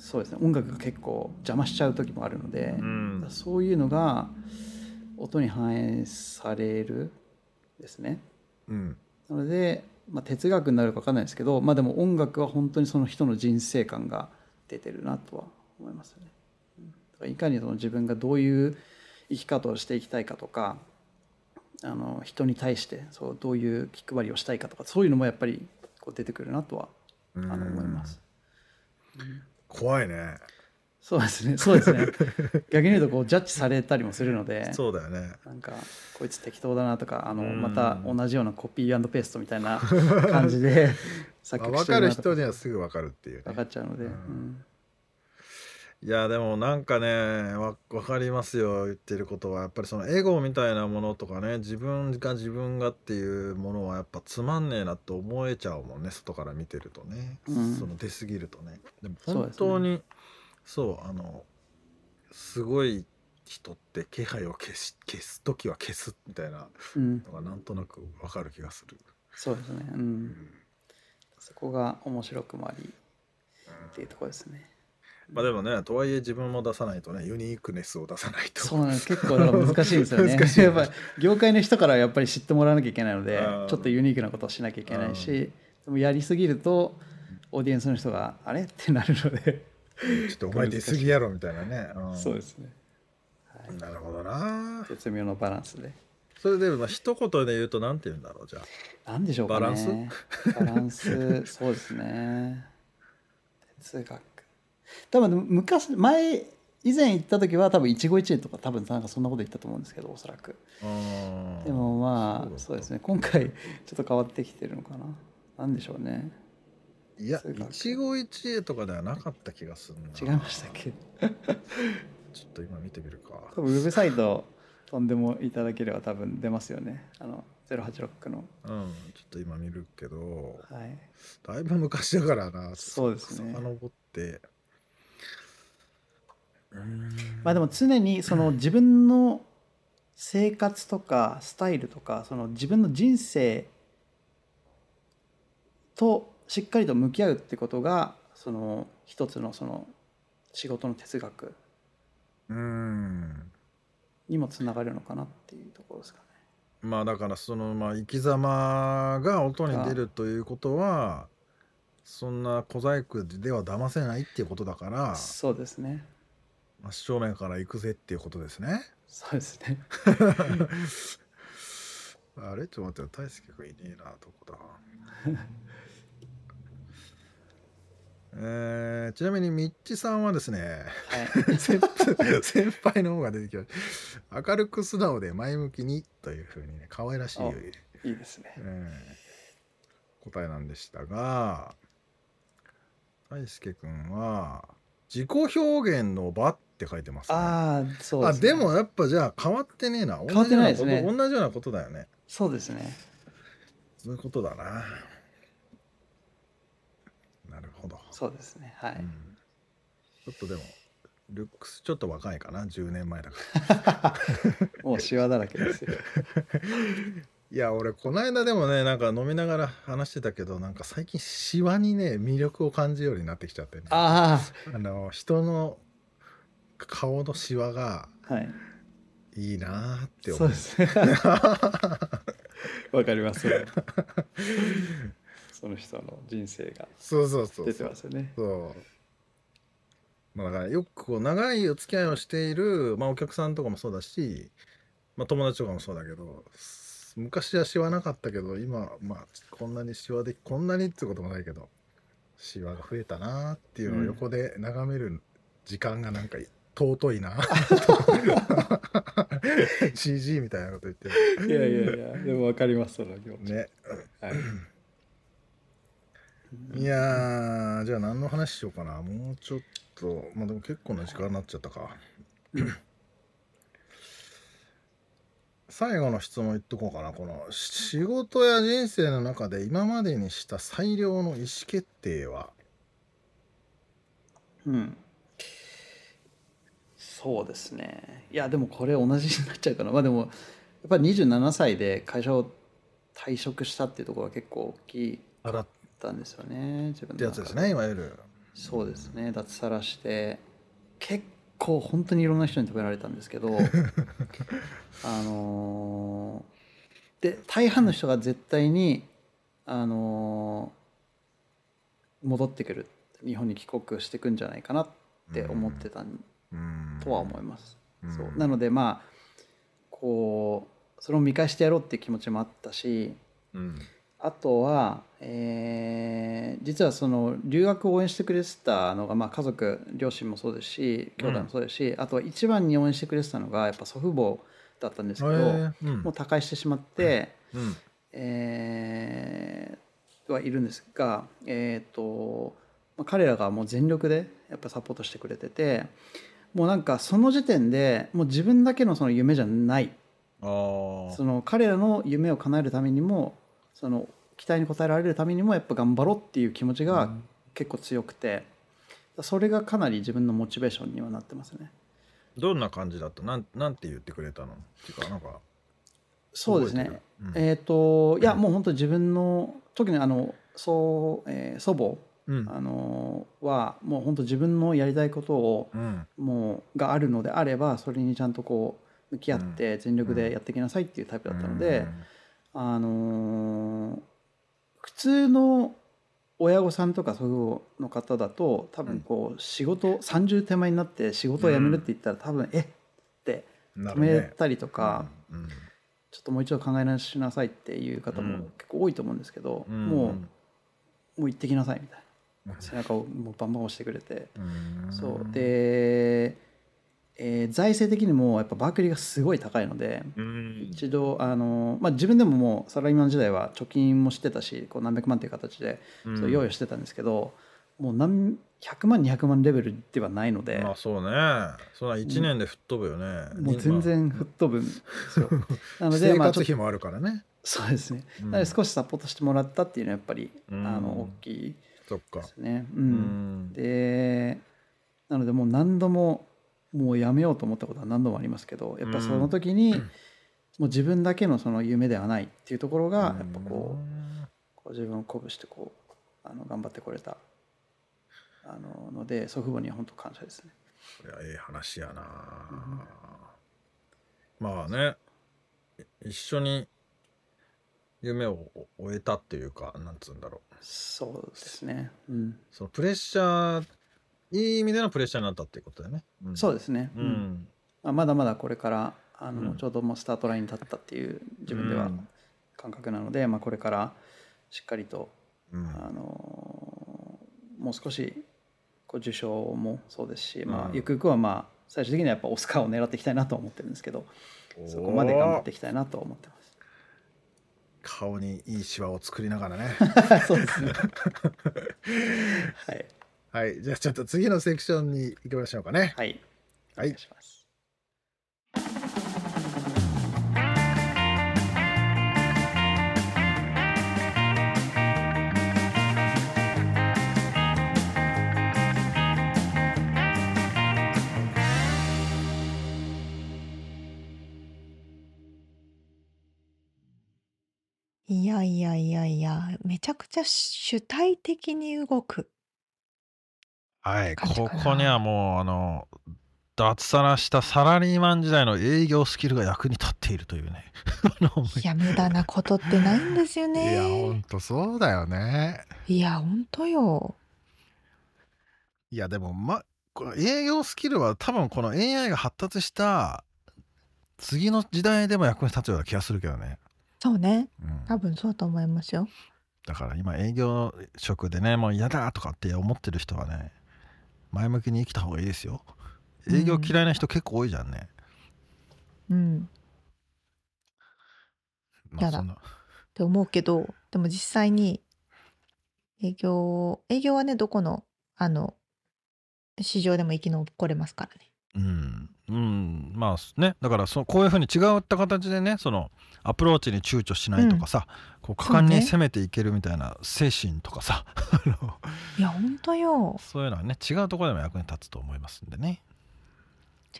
そうですね。音楽が結構邪魔しちゃう時もあるので、うん。そういうのが音に反映されるですね。うん。なので、まあ、哲学になるか分かんないですけど、まあ、でも音楽は本当にその人の人生観が出てるなとは思いますよね。いかにその自分がどういう生き方をしていきたいかとかあの人に対してそうどういう気配りをしたいかとかそういうのもやっぱりこう出てくるなとはあの思います。怖いね。そうですね。そうですね。逆に言うとこうジャッジされたりもするのでそうだよね。なんかこいつ適当だなとかあのうん。また同じようなコピーペーストみたいな感じで 作曲分かるしてるなとか。人にはすぐ分かるっていう分ねかっちゃうので、うん。うんいやでもなんかねわ分かりますよ言ってることは。やっぱりそのエゴみたいなものとかね自分が自分がっていうものはやっぱつまんねえなって思えちゃうもんね外から見てるとね、うん。その出過ぎるとね。でも本そうですね。当にそう,、あのすごい人って気配を消し消す時は消すみたいなうん、のがなんとなく分かる気がする、そうですね、うん、そこが面白くもありっていうところですねまあでもねとはいえ自分も出さないとねユニークネスを出さないと。そうなんです。結構だから難しいんですよね。難しいやっぱり業界の人からやっぱり知ってもらわなきゃいけないのでうん。ちょっとユニークなことをしなきゃいけないしでもやりすぎるとオーディエンスの人があれ？ってなるので。ちょっとお前出過ぎやろみたいなね、うん。そうですね。なるほどな。絶妙のバランスで。それでまあ一言で言うとなんて言うんだろうじゃあ。なんでしょうかね。バランス？バランス。そうですね。哲学多分昔前以前行った時は多分一期一会とか多分なんかそんなこと言ったと思うんですけどおそらく。うんでもまあそうですね。今回ちょっと変わってきてるのかな。なんでしょうね。いや一期一会とかではなかった気がするな。違いましたっけ？ちょっと今見てみるか。多分ウェブサイト飛んでもいただければ多分出ますよね。あの086の。うんちょっと今見るけど。はい。だいぶ昔だからな。そうですね。遡って。うんまあでも常にその自分の生活とかスタイルとかその自分の人生としっかりと向き合うってことがその一つのその仕事の哲学うん。にもつながるのかなっていうところですかね。まあだからそのまあ生き様が音に出るということはそんな小細工では騙せないっていうことだから。そうですね。真正面から行くぜっていうことですね。そうですね。あれ？ちょっと待ってよ大輔君いねえなどこだ？えーちなみにミッチさんはですねはい。先先輩の方が出てきました明るく素直で前向きにというふうにね可愛らしい、あいいですね。えー答えなんでしたが大輔君は自己表現の場って書いてますねああ、そうあです、ね。でもやっぱじゃあ変わってねえな変わってないですね同じようなこと同じようなことだよねそうですね。そういうことだななるほど、そうですね。はい。うんちょっとでもルックスちょっと若いかな10年前だか もうシワだらけですよ。いや俺この間でもねなんか飲みながら話してたけどなんか最近シワにね魅力を感じるようになってきちゃってね。ああの人の顔のシワがあはい。いいなーって思そうですね。わかります。それその人の人生がそうそうそう。出てますよね。そう。まあだからよくこう長いお付き合いをしている、まあ、お客さんとかもそうだし、まあ、友達とかもそうだけど昔はシワなかったけど今まあこんなにシワでこんなにってこともないけどシワが増えたなーっていうのを横で眺める時間がなんか尊いな、CG みたいなこと言ってる。いやいやいやでもわかりますその気持ち、ね。はい、いやーじゃあ何の話しようかな。もうちょっとまあでも結構な時間になっちゃったか最後の質問言っとこうかな。この仕事や人生の中で今までにした最良の意思決定は？うん。そうですね。いやでもこれ同じになっちゃうかな。まあでもやっぱり27歳で会社を退職したっていうところが結構大きあらったんですよね自分てやつですねいわゆる。そうですね。脱サラして結構本当にいろんな人に食べられたんですけど あのーで大半の人が絶対にあのー戻ってくる日本に帰国してくんじゃないかなって思ってたとは思います。うん。そう。なのでまあこうそれを見返してやろうっていう気持ちもあったしうんあとは、えー実はその留学を応援してくれてたのが、まあ、家族両親もそうですし兄弟もそうですし、あとは一番に応援してくれてたのがやっぱ祖父母だったんですけど、へー。うん。もう他界してしまって、うん。えーはいるんですが、えーとまあ、彼らがもう全力でやっぱサポートしてくれててもうなんかその時点でもう自分だけのその夢じゃない。その彼らの夢を叶えるためにもその期待に応えられるためにもやっぱ頑張ろうっていう気持ちが結構強くてそれがかなり自分のモチベーションにはなってますね。どんな感じだった？なんなんて言ってくれたの？っていうかなんかそうですね。覚えてる？えっ、といやもう本当自分の特にあのそう、えー祖母うん。あのはもう本当自分のやりたいことをうん。もうがあるのであればそれにちゃんとこう向き合って全力でやっていきなさいっていうタイプだったので、あのー普通の親御さんとか祖父母の方だと多分こう仕事30手前になって仕事を辞めるって言ったら多分え？って止めたりとか、うん。ちょっともう一度考え直しなさいっていう方もうん結構多いと思うんですけど、うん。もうもう行ってきなさいみたいな。背中をもうバンバン押してくれて、うん。そう。で、えー財政的にもやっぱバークリーがすごい高いのでうん。一度あの、まあ、自分でももうサラリーマン時代は貯金もしてたしこう何百万っていう形でうん。そう用意してたんですけど、もう何100万200万レベルではないので、まあそうね。そんな1年で吹っ飛ぶよね。もう全然吹っ飛ぶんですよ。なので、生活費もあるからね。そうですね、うん。なので少しサポートしてもらったっていうのはやっぱり、うん。あの大きいそっかですね。ううん。ん。でなのでもう何度ももうやめようと思ったことは何度もありますけどやっぱその時に、もう自分だけのその夢ではないっていうところがやっぱこう,、こう自分を鼓舞してこうあの頑張ってこれたあのので祖父母には本当感謝ですね。これはええ話やな、まあねい一緒に夢を終えたっていうかなんつうんだろう。そうですね。うん、そのプレッシャーいい意味でのプレッシャーになったっていうことだよね、うん、そうですね。ううん。んまあ、まだまだこれからあの、うん。ちょうどもうスタートラインに立ったっていう自分ではうん。感覚なので、まあ、これからしっかりと、うん。あのもう少しこう受賞もそうですし、まあ、うん。ゆくゆくはまあ最終的にはやっぱオスカーを狙っていきたいなとは思ってるんですけどそこまで頑張っていきたいなとは思ってま顔にいいシワを作りながらね。す。そうですね。はい、はい。じゃあちょっと次のセクションに行きましょうかね。はい、おはい。願いします。いやいやいやいや、めちゃくちゃ主体的に動くはい、ここにはな。もうあの脱サラしたサラリーマン時代の営業スキルが役に立っているというね。いや、無駄なことってないんですよいや、ほね。んとそうだよね。いや、ほんとよ。いや、でも、ま、この営業スキルは多分この AI が発達した次の時代でも役に立つような気がするけどね。そうね。うん。多分そうと思いますよ。だから今営業職でね、もう嫌だとかって思ってる人はね、前向きに生きた方がいいですよ。う営業ん。嫌いな人結構多いじゃんね。うん。まあやだっそんな。て思うけど、でも実際に営業、営業はね、どこの、あの、市場でも生き残れますからね。うん、うん、まあね、だからそこういうふうに違った形でね、そのアプローチに躊躇しなうん。いとかさ、こう果そう敢にね。攻めていけるみたいな精神とかさ、あのいや、ほんとよ。そういうのはね、違うところでも役に立つと思いますんでね。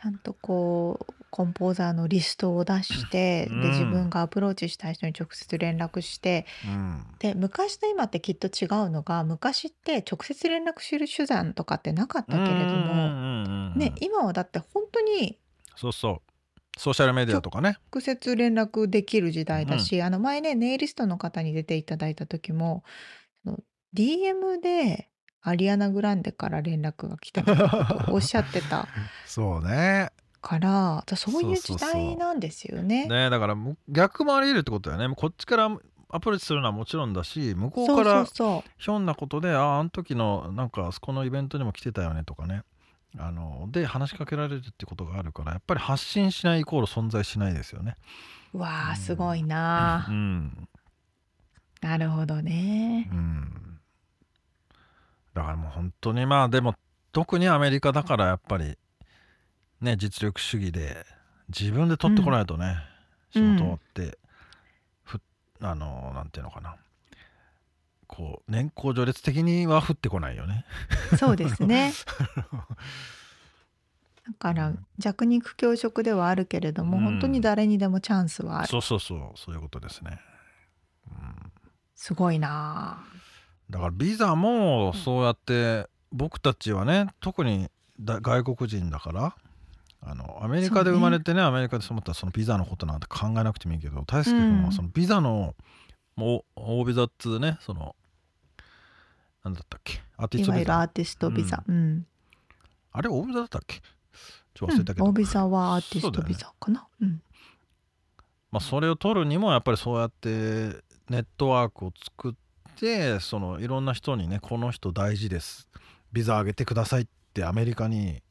ちゃんとこう、コンポーザーのリストを出して、うで、自分ん、がアプローチしたい人に直接連絡して、うん、で、昔と今ってきっと違うのが、昔って直接連絡する手段とかってなかっうん、うん、たけれども、うん、うん、うね、ん、今はだって本当にそうそう、ソーシャルメディアとかね。直接連絡できる時うん、代だし、あの前ね、ネイリストの方に出ていただいた時も、DM でアリアナ・グランデから連絡が来たみたいなことを おっしゃってたそうね。から、だそういう時そうそうそ代なんですよう。ね。ね、だからむ逆もあり得るってことだよね。こっちからアプローチするのはもちろんだし、向こうそうそうからそひょんなことで、ああ、あの時のなんかあそこのイベントにも来てたよねとかね。あので話しかけられるってことがあるからやっぱり発信しないイコール存在しないですよね。う。わあ、すごいうん、うなあ。ん、なるほどね。うん。だからもう本当にまあでも特にアメリカだからやっぱりね実力主義で自分で取ってこないとね、う仕事ん。ってふあのなんていうのかなこう年功序列的には降ってこないよね。そうですね。だからうん弱肉強食ではあるけれどうも、本当にん、誰にでもチャンスはある。そうそうそうそういうことですね。うんすごいなあ。だからビザもうんそうやって僕たちはね特にだ外国人だからあのアメリカで生まれね。てねアメリカで育ったらそのビザのことなんて考えなくてもいいけど大う輔君はそん。のビザのもう大ビザっつうねそのなんだったっけアーティスいわゆるトビザアーティストビザ。うんうん。あれ大ビザだったっけ？ちょっとうん。忘れたけど大ビザはアーティストビザかな。うん。まあそれを取るにもやっぱりそうやってネットワークを作ってそのいろんな人にねこの人大事ですビザ上げてくださいってアメリカに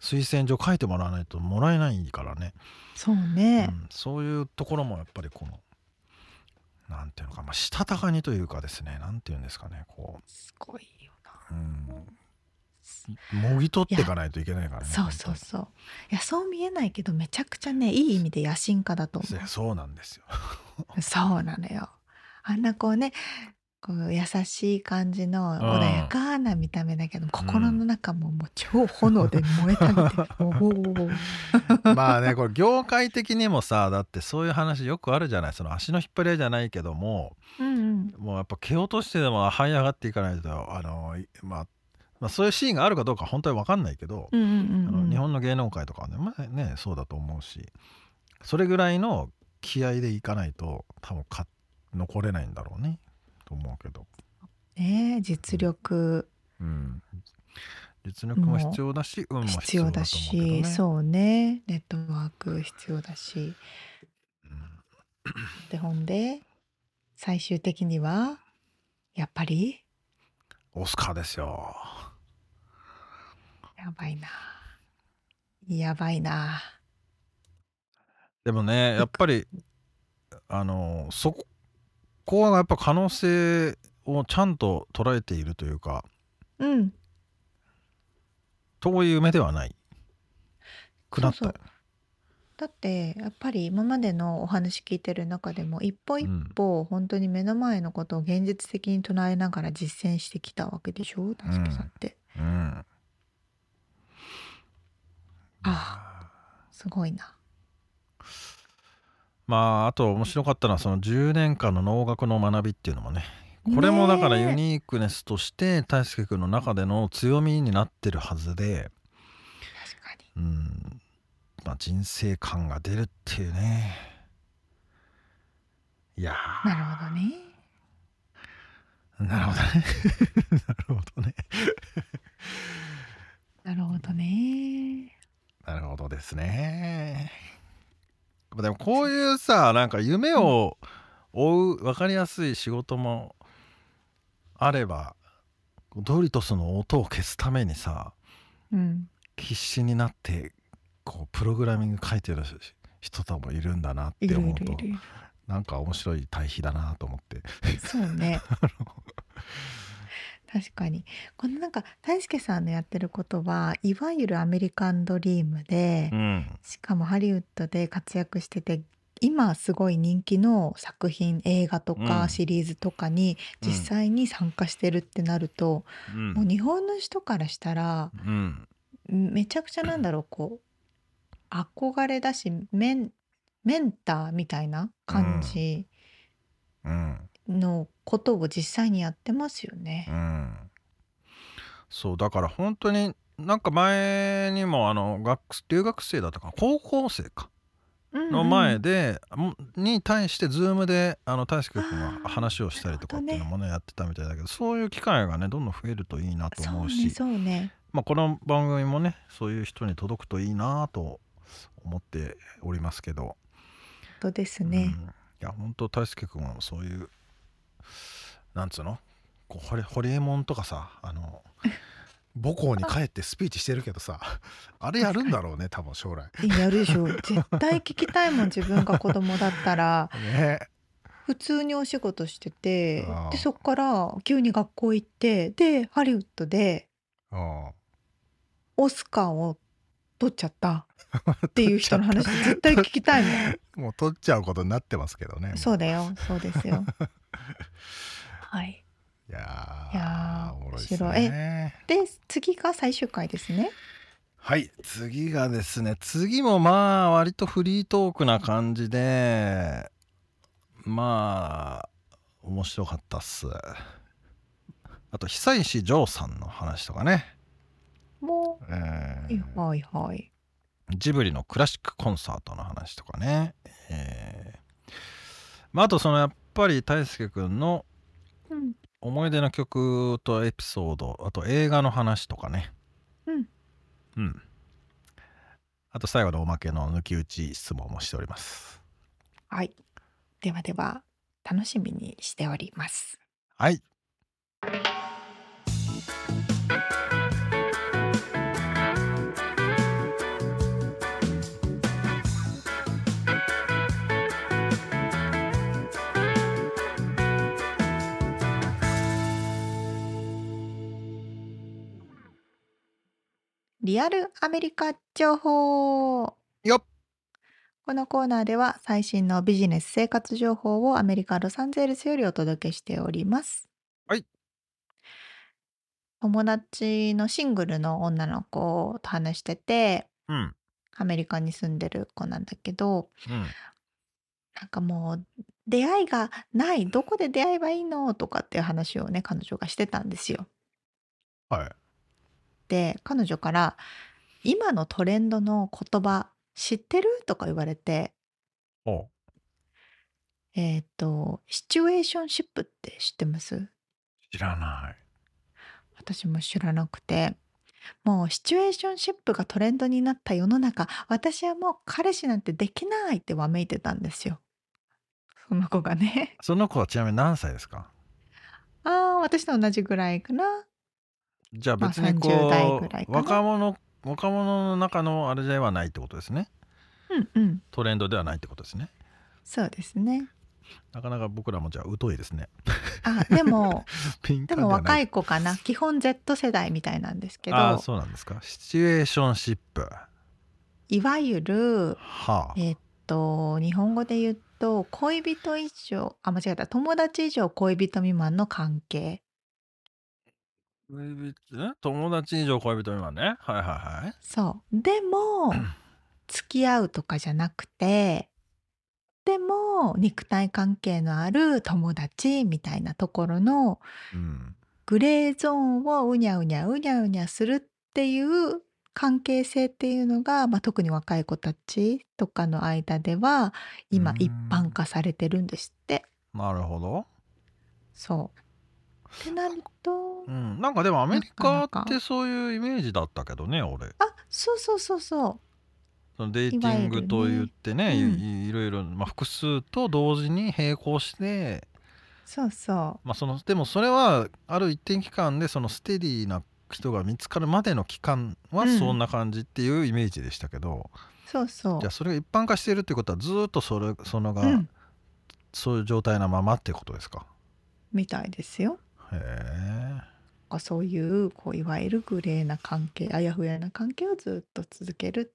推薦状書いてもらわないともらえないからね、そううね。ん、そういうところもやっぱりこのなんていうのか、まあ、したたかにというかですねなんていうんですかねこすごいよな。う、うん、もぎ取っていかないといけないからねそうそうそう。いや、そう見えないけど、めちゃくちゃね、いい意味で野心家だと思いやそうなんですよう。そうなのよ。あんなこうね、こう優しい感じのう穏やんかな見た目だけど、う心のん中ももう超炎で燃えたみたいな。まあねこれ業界的にもさだってそういう話よくあるじゃないその足の引っ張り合いじゃないけどもうんうん。もうやっぱ蹴落としてでも這い上がっていかないとあの、いまあ、まあそういうシーンがあるかどうか本当に分かんないけど、うんうんうあんうん。の日本の芸能界とかはね,、まあ、ねそうだと思うしそれぐらいの気合でいかないと多分か残れないんだろうねと思うけど、ねえ実力うん、実力も必要だし運も必要だし、ね。そうね。ネットワーク必要だし。うんで、ほんで、最終的には、やっぱり、オスカーですよ。やばいな。やばいな。でもねやっぱりあのそこはやっぱ可能性をちゃんと捉えているというかうん。遠い夢ではないくなったよねだって、やっぱり今までのお話聞いてる中でも、一歩一うん歩、本当に目の前のことを現実的に唱えながら実践してきたわけでしょ？大輔さんって。うんあすごいな。まああと面白かったのはその10年間の能楽の学びっていうのもね。これもだからユニークネスとして大輔君の中での強みになってるはずで。確かに。うん。まあ人生観が出るっていうね。いやー。なるほどね。なるほどね。なるほどね。なるほどね。なるほどですねでもこういうさなんか夢を追う分かりやすい仕事もあればドリトスの音を消すためにさうん必死になってこうプログラミング書いてる人ともいるんだなって思うるいるなんか面白い対比だなと思って。そうね 確かに。このなんか大輔さんのやってることはいわゆるアメリカンドリームで、うん。しかもハリウッドで活躍してて今すごい人気の作品映画とうん。かシリーズとかにうん実際に参加してるってなると、うん。もう日本の人からしたらうん。めちゃくちゃなんだろうこう憧れだしメンメンターみたいな感じうんのことを実際にやってますよね。う。ん。そうだから本当になんか前にもあの学留学生だったかな高校生か。うんうん。の前で、もに対してズームであの大輔君が話をしたりとかっていうのなもねやってたみたいだけどそういう機会がねどんどん増えるといいなと思うしそうねそうね。まあ、この番組もねそういう人に届くといいなと思っておりますけど、本当ですうん、いね。や本当大輔君はそういうなんつうの？こうホリホリエモンとかさあの母校に帰ってスピーチしてるけどさ あれやるんだろうね多分将来。やるでしょ。絶対聞きたいもん自分が子供だったら。ね。普通にお仕事しててでそっから急に学校行ってでハリウッドでうんオスカーを取っちゃった っていう人の話絶対聞きたいもん。もう取っちゃうことになってますけどね。もそうだよそうですよ。はい。いやーいやーおもろいです面白いね。で次が最終回ですね。はい次がですね次もまあ割とフリートークな感じでまあ面白かったっすあと久石譲さんの話とかね、もえーうはいはい。ジブリのクラシックコンサートの話とかね、えー。まあ、あとそのやっぱり大輔くんのうん。思い出の曲とエピソードあと映画の話とかね。うん。うん。あと最後のおまけの抜き打ち質問もしております。はい。ではでは楽しみにしております。はいリアルアメリカ情報よっこのコーナーでは最新のビジネス生活情報をアメリカ・ロサンゼルスよりお届けしております。はい。友達のシングルの女の子と話してて、うんアメリカに住んでる子なんだけど、うんなんかもう出会いがない、どこで出会えばいいのとかっていう話をね、彼女がしてたんですよ。はいで、彼女から今のトレンドの言葉知ってる？とか言われて、おえっ、と、シチュエーションシップって知ってます？知らない私も知らなくて。もうシチュエーションシップがトレンドになった世の中、私はもう彼氏なんてできないってわめいてたんですよ。その子がね。その子はちなみに何歳ですか？ああ、私と同じぐらいかな。じゃあまあ別にこ30代う、ぐらいかな若者若者の中のあれではないってことですねうんうん。トレンドではないってことですねそうですね。なかなか僕らもじゃあ疎いですねあ、でも、ピンでも若い子かな。基本 Z 世代みたいなんですけど、ああそうなんですかシチュエーションシップいわゆる、はあえっと、日本語で言うと、恋人以上、あ、間違えた。友達以上恋人未満の関係。恋人？え友達以上恋人未満ねはいはいはいそう。でも、付き合うとかじゃなくて、でも肉体関係のある友達みたいなところのうんグレーゾーンをうにゃうにゃうにゃうにゃするっていう関係性っていうのが、まあ、特に若い子たちとかの間では今うん一般化されてるんですって。なるほど、そう。ってなると、うん、なんかでもアメリカってそういうイメージだったけどね俺あそうそうそうそう。そのデーティングと言ってねいねいいろいろ、まあ、複数と同時に並行して、そうそまあ、そのでもそれはある一定期間でそのステディな人が見つかるまでの期間はうんそんな感じっていうイメージでしたけど、う。そうそうじゃあ。それが一般化しているってことはずーっとそれそのが、うん。そういう状態なままってことですか？みたいですよ。へえあそういうこういわゆるグレーな関係あやふやな関係をずっと続けるっ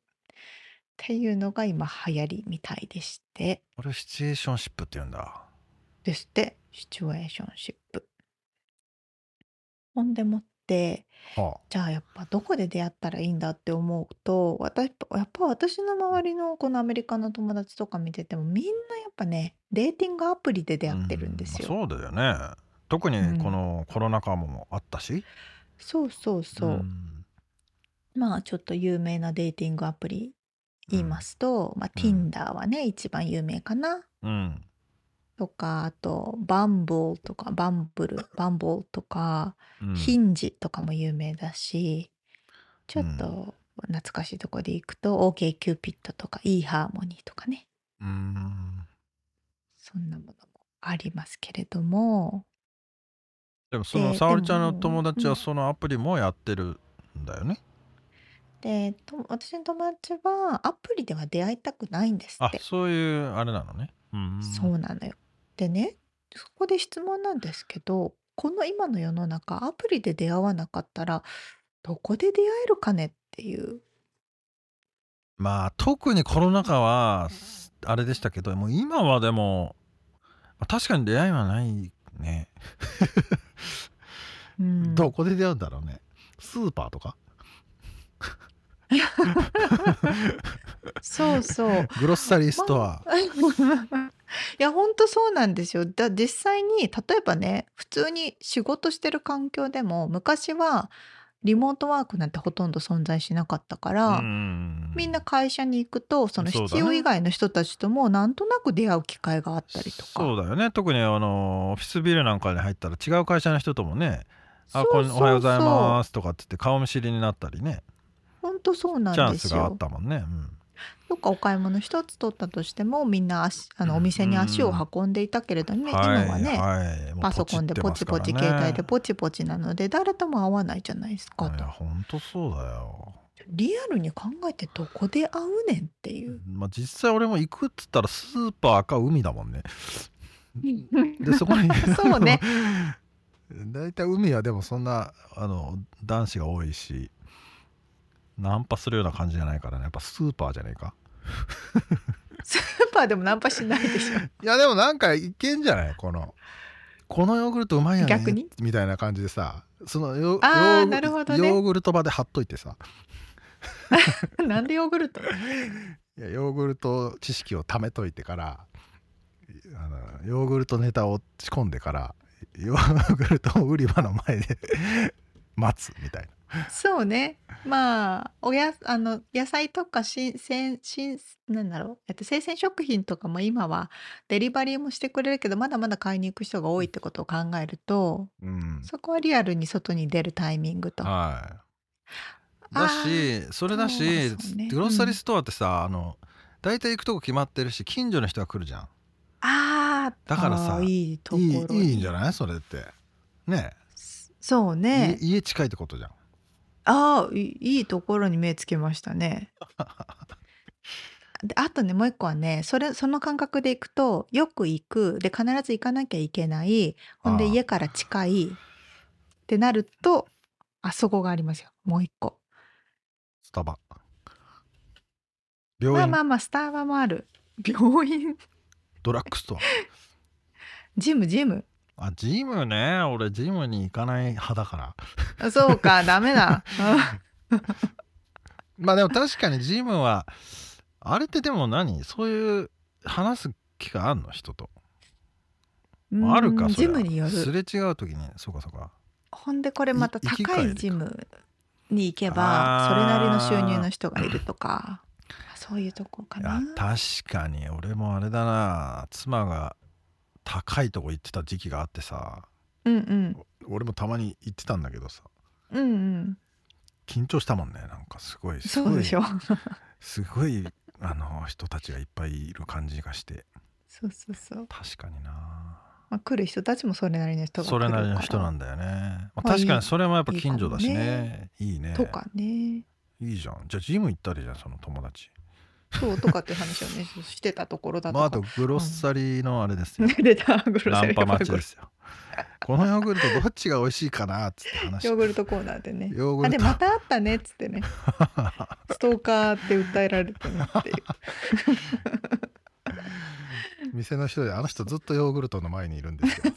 ていうのが今流行りみたいでして。これシチュエーションシップって言うんだ。ですってシチュエーションシップ。ほんでもってはじゃあやっぱどこで出会ったらいいんだって思うと私やっぱ私の周りのこのアメリカの友達とか見ててもみんなやっぱねデーティングアプリで出あ会ってるんですよ。うんまあそうだよね特にうん。このコロナ禍もあったし、そうそうそう。ん。まあちょっと有名なデーティングアプリ言いますと、まあ、うん Tinder はね、一番有名かな。うん。とか、あと、バンブルとか、バンブル、バンボルとか、うん。ヒンジとかも有名だし、ちょっうと懐かしいとこで行くと、OK キューピットとか、いいハーモニーとかね、うん。そんなものもありますけれども、でもそので沙織ちゃんの友達はそのアプリもやってるんだよね、で、と私の友達はアプリでは出会いたくないんですって。あそういうあれなのねうんそうなのよ。でね、そこで質問なんですけど、この今の世の中、アプリで出会わなかったら、どこで出会えるかねっていう。まあ特にコロナ禍はあれでしたけどもう今はでもまあ確かに出会いはないね、うん。どこで出会うんだろうね。スーパーとか？そうそう。グロッサリーストア、いや、本当そうなんですよ。だ実際に、例えばね、普通に仕事してる環境でも、昔はリモートワークなんてほとんど存在しなかったから、うんみんな会社に行くと、その必要以外の人たちともなんとなく出会う機会があったりとか。そうだよね。特にあのオフィスビルなんかに入ったら違う会社の人ともね「あこんおはようございます」とかって言って顔見知りになったりね。本当そうなんチャンですよスがあっ。たもんね、うんどっかお買い物一つ取ったとしてもみんな足あのうんお店に足を運んでいたけれどね、今はね、はい。もうパソコンでポチポチ、ね携帯でポチポチなので誰とも会わないじゃないですかいとやほんとそうだよ。リアルに考えてどこで会うねんっていう。まあ実際俺も行くっつったらスーパーか海だもんね。でそこに そうね。大体海はでもそんなあの男子が多いしナンパするような感じじゃないからね。やっぱスーパーじゃねえか。スーパーでもナンパしないでしょ。いやでもなんかいけんじゃない？このこのヨーグルトうまいよね。逆に？みたいな感じでさそのヨあーなるほどね。ヨーグルト場で貼っといてさ。なんでヨーグルト？いやヨーグルト知識を貯めといてからあのヨーグルトネタを仕込んでからヨーグルト売り場の前で待つみたいな。そうね。まあ、おや、あの、野菜とか新鮮、新、なんだろう、えっと、生鮮食品とかも今はデリバリーもしてくれるけど、まだまだ買いに行く人が多いってことを考えると、うん。そこはリアルに外に出るタイミングと。はいだしそれだし、そうね。グロッサリーストアってさ、あの大体行くとこ決まってるし近所の人が来るじゃん。ああ、だからさいいとこいろに。いいいんじゃない？それって。ね。そうね。家家近いってことじゃんああ、いいいいところに目つけましたね。であとね、もう一個はね、それ、その感覚で行くと、よく行く、で、必ず行かなきゃいけない、ほんで家から近いってなると、あそこがありますよ。もう一個。スタバ病院、まあまあまあ、スターバもある。病院、ドラッグストア ジム、ジム。あジムね。俺ジムに行かない派だから。あ そうか、ダメだ。まあでも確かにジムはあれってでも何？そういう話す機会あんの？人と。まああるかうんそれジムによる。すれ違う時に。そうかそうか。ほんでこれまた高いジムに行けばそれなりの収入の人がいるとか。そういうとこかな。確かに。俺もあれだな。妻が高いとこ行ってた時期があってさうんうん。俺もたまに行ってたんだけどさ。うんうん。緊張したもんねなんかすごいすごいそうでしょ。すごいあの人たちがいっぱいいる感じがして。そうそうそう、確かにな。まあ、来る人たちもそれなりの人が来それなりの人なんだよね、まあまあ確かにそれもやっぱ近所だしね。いいね。とかね。いいじゃん。じゃあジム行ったらいいじゃんその友達そうとかって話をね してたところだとか、まああとグロッサリーのあれですよ。出たグロナンパサリー待ちですよ。このヨーグルトどっちが美味しいかなっつって話。ヨーグルトコーナーでね。ヨーグルト。あでまたあったねっつってね。ストーカーって訴えられてねっていう。店の人であの人ずっとヨーグルトの前にいるんですよ。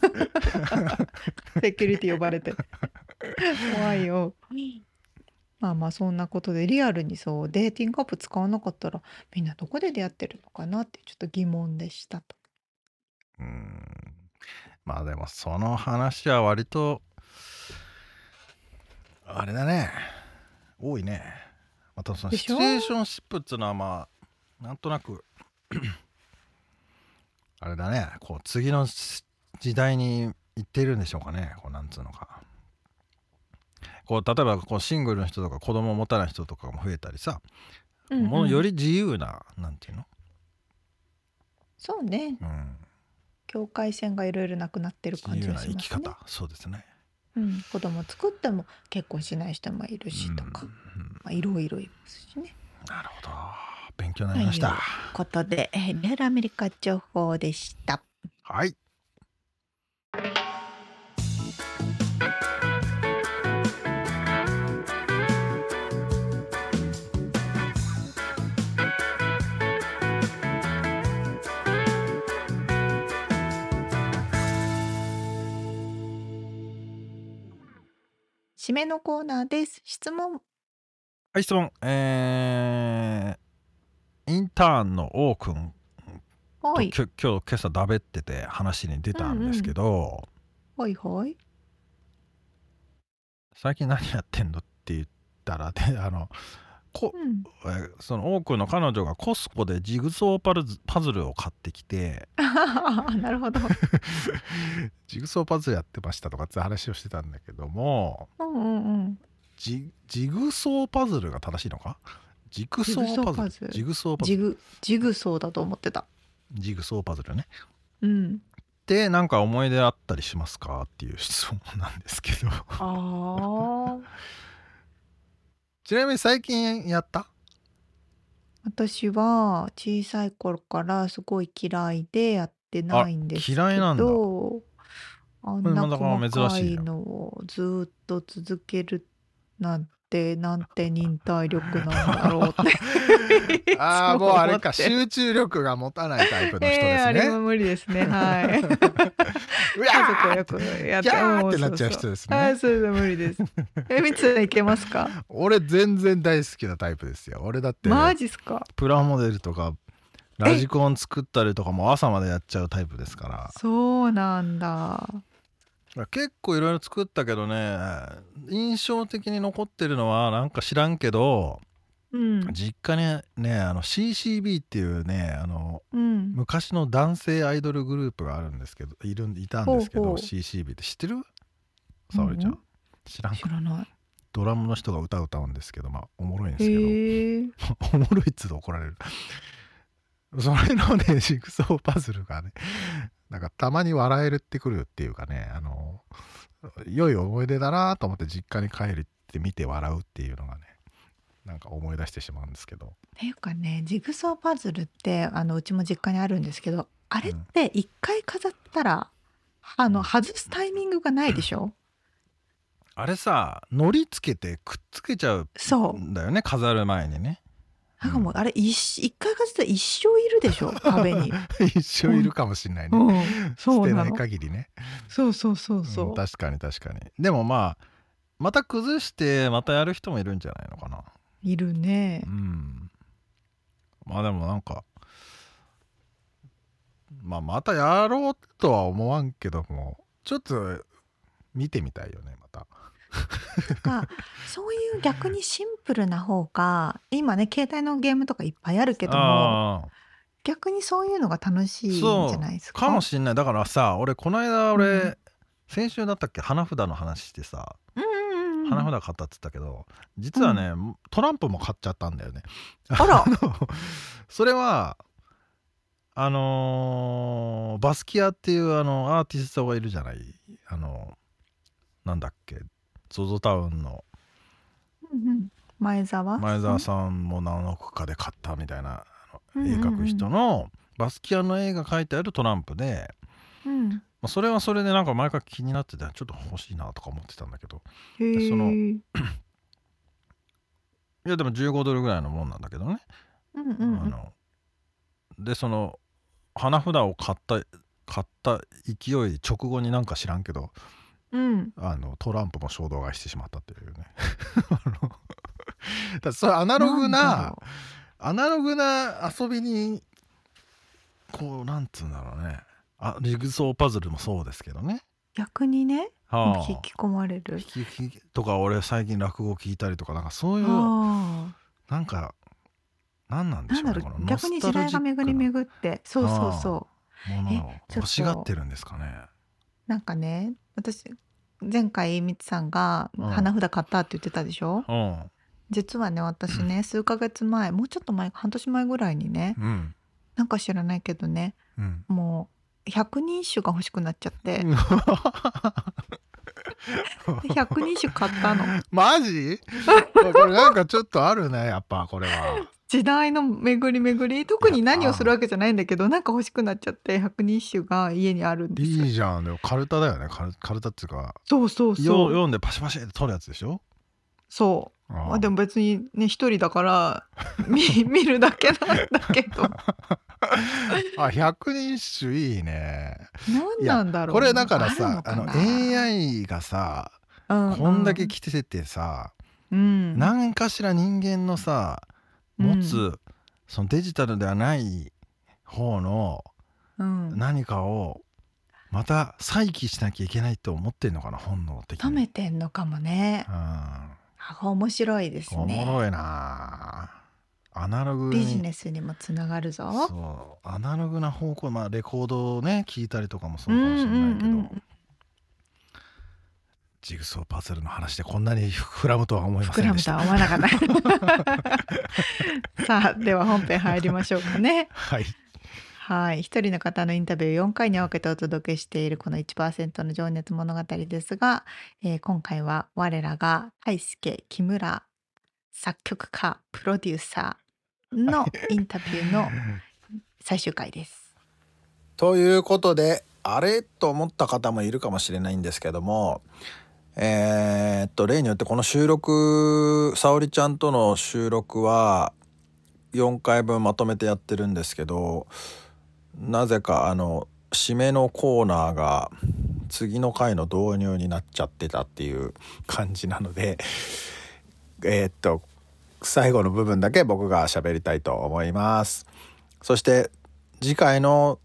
セキュリティ呼ばれて。怖いよまあまあそんなことでリアルにそうデーティングアプ使わなかったらみんなどこで出会ってるのかなってちょっと疑問でしたと。うん。まあでもその話は割とあれだね。多いね。またそのでしょ？シチュエーションシップっていうのはまあなんとなくあれだね。こう次の時代に行っているんでしょうかね。こうなんつうのかこう例えばこうシングルの人とか子供を持たない人とかも増えたりさ、もうより自由ななんていうの、そうね。うん、境界線がいろいろなくなってる感じ自由な生きがしますね方。そうですね。うん、子供作っても結婚しない人もいるしとか、うんうんまあ、いろいろいますしね。なるほど。勉強になりました。ということで、えーリアルアメリカ情報でした。はい締めのコーナーです。質問。はい質問えー、インターンの王くんとはい。今日今朝だべってて話に出たんですけど、はいはい。最近何やってんのって言ったらであのこうん。えーその王くんの彼女がコスコでジグソーパズパズルを買ってきて なるほど。ジグソーパズルやってましたとかって話をしてたんだけどもうんうんうん。ジジグソーパズルが正しいのか？ジグソーパズルジジグソーパズルジグ、ジグソーだと思ってた。ジグソーパズルねうん。でなんか思い出あったりしますか？っていう質問なんですけどああ。ちなみに最近やった？私は小さい頃からすごい嫌いでやってないんです嫌いなんだ。ど、あんなこれまだ細珍しいなかいのをずーっと続けるなんてなんて忍耐力なんだろうって ああもうあ 思って。集中力が持たないタイプの人えですね、ーあれは無理ですね。はい 家族はよくやってーもってなっちゃう人ですね。はいそれで無理です。えみついけますか？俺全然大好きなタイプですよ。俺だってマジっすか？プラモデルとかラジコン作ったりとかも朝までやっちゃうタイプですから。そうなんだ。結構いろいろ作ったけどね印象的に残ってるのはなんか知らんけどうん。実家にねあの CCB っていうねあのうん。昔の男性アイドルグループがあるんですけどいるんいたんですけどほうほう。CCB って。知ってる？沙織ちゃん、うん知らん。知らない。ドラムの人が歌歌うんですけどまあおもろいんですけど。おもろいっつうと怒られる。それのね ジグソーパズルがねなんかたまに笑えるってくるっていうかねあの良い思い出だなと思って実家に帰るって見て笑うっていうのがねなんか思い出してしまうんですけど。っていうかねジグソーパズルってあのうちも実家にあるんですけどあれって一回飾ったら、あの外すタイミングがないでしょ？あれさ糊つけてくっつけちゃうそんだよね飾る前にね。なんかもうあれ一一回飾ったら一生いるでしょ？壁に、一生いるかもしんないね、うん、捨てないそうなの限りね。そうそうそうそう、うん確かに確かに。でもまあまた崩してまたやる人もいるんじゃないのかないるね。うん。まあでもなんかまあまたやろうとは思わんけどもちょっと見てみたいよねまた。かそういう逆にシンプルな方が今ね携帯のゲームとかいっぱいあるけどもあ逆にそういうのが楽しいんじゃないですか？かもしんない。だからさ俺この間俺、うん。先週だったっけ？花札の話してさ。うん花札買ったっつったけど実はね、トランプも買っちゃったんだよね。あら。それはあのーバスキアっていうあのアーティストがいるじゃない。あのなんだっけ。ZOZO タウンの。うんうん。前澤前澤さんも何億かで買ったみたいな絵描く人のバスキアの絵が描いてあるトランプで、うんまあ、それはそれでなんか前から気になっててちょっと欲しいなとか思ってたんだけど。そのいやでも15ドルぐらいのもんなんだけどね、うんうんうん。あのでその花札を買った買った勢い直後になんか知らんけどうん。あのトランプも衝動買いしてしまったっていうね。あのだからそれアナログなろアナログな遊びにこうなんつうんだろうねあジグソーパズルもそうですけどね、う逆にねはあ。引き込まれる。引き引きとか俺最近落語聞いたりとかなんかそういうあ。なんか何なんでしょうね逆に時代が巡り巡ってそうそうそう。ものをえちょっと。欲しがってるんですかね。なんかね私前回みつさんがうん。花札買ったって言ってたでしょ、うん。実はね私ね数ヶ月前もうちょっと前半年前ぐらいにねうん。なんか知らないけどねうん。もう百人一首が欲しくなっちゃって。で 百人一首買ったの。マジ？これなんかちょっとあるねやっぱこれは。時代の巡り巡り。特に何をするわけじゃないんだけどなんか欲しくなっちゃって百人一首が家にあるんですよ。いいじゃん。でもカルタだよね。カルカルタっていうかそうそうよそう。読んでパシパシって取るやつでしょ？そう。ああ。でも別にね一人だから見 見るだけなんだけど あ百人一首いいね。何なんだろう。これだからさあの AI がさうんこんだけ来ててさ、うん。何かしら人間のさ持つ、うんそのデジタルではない方のうん。何かをまた再起しなきゃいけないと思ってんのかな本能的に。貯めてんのかもね。うん。あ面白いですおもねろいなアナログにビジネスにもつながるぞ。そうアナログな方向まあレコードをね聞いたりとかもそうかもしれないけど、うんうんうん。ジグソーパズルの話でこんなに膨らむとは思いませ膨らむとんでしたは思わなかった。さあでは本編入りましょうかね。はい。はい。一人の方のインタビューを4回に分けてお届けしているこの1%の情熱物語ですが、えー今回は我らが大輔木村作曲家プロデューサーの インタビューの最終回です。ということであれ？と思った方もいるかもしれないんですけどもえーっと例によってこの収録沙織ちゃんとの収録は4回分まとめてやってるんですけどなぜかあの締めのコーナーが次の回の導入になっちゃってたっていう感じなのでえーっと最後の部分だけ僕が喋りたいと思います。そして次回の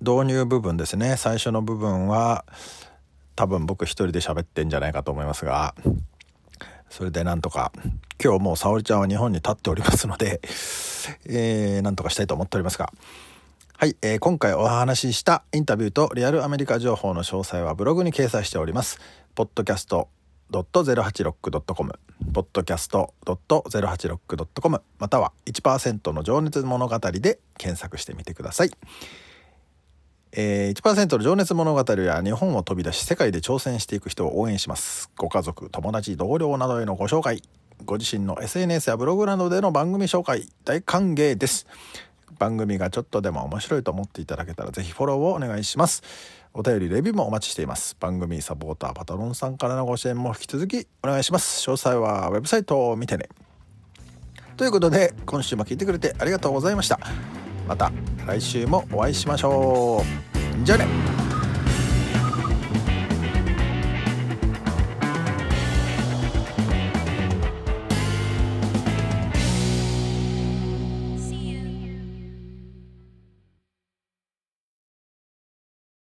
導入部分ですね最初の部分は多分僕一人で喋ってんじゃないかと思いますがそれでなんとか今日もう沙織ちゃんは日本に立っておりますので、えー、なんとかしたいと思っておりますがはい、えー今回お話ししたインタビューとリアルアメリカ情報の詳細はブログに掲載しております。podcast.086.com podcast.086.com または1%の情熱物語で検索してみてください。えー、1%の情熱物語は日本を飛び出し世界で挑戦していく人を応援します。ご家族友達同僚などへのご紹介。ご自身の SNS やブログなどでの番組紹介。大歓迎です。番組がちょっとでも面白いと思っていただけたらぜひフォローをお願いします。お便りレビューもお待ちしています。番組サポーターパトロンさんからのご支援も引き続きお願いします。詳細はウェブサイトを見てね。ということで今週も聞いてくれてありがとうございました。また来週もお会いしましょう。じゃあね。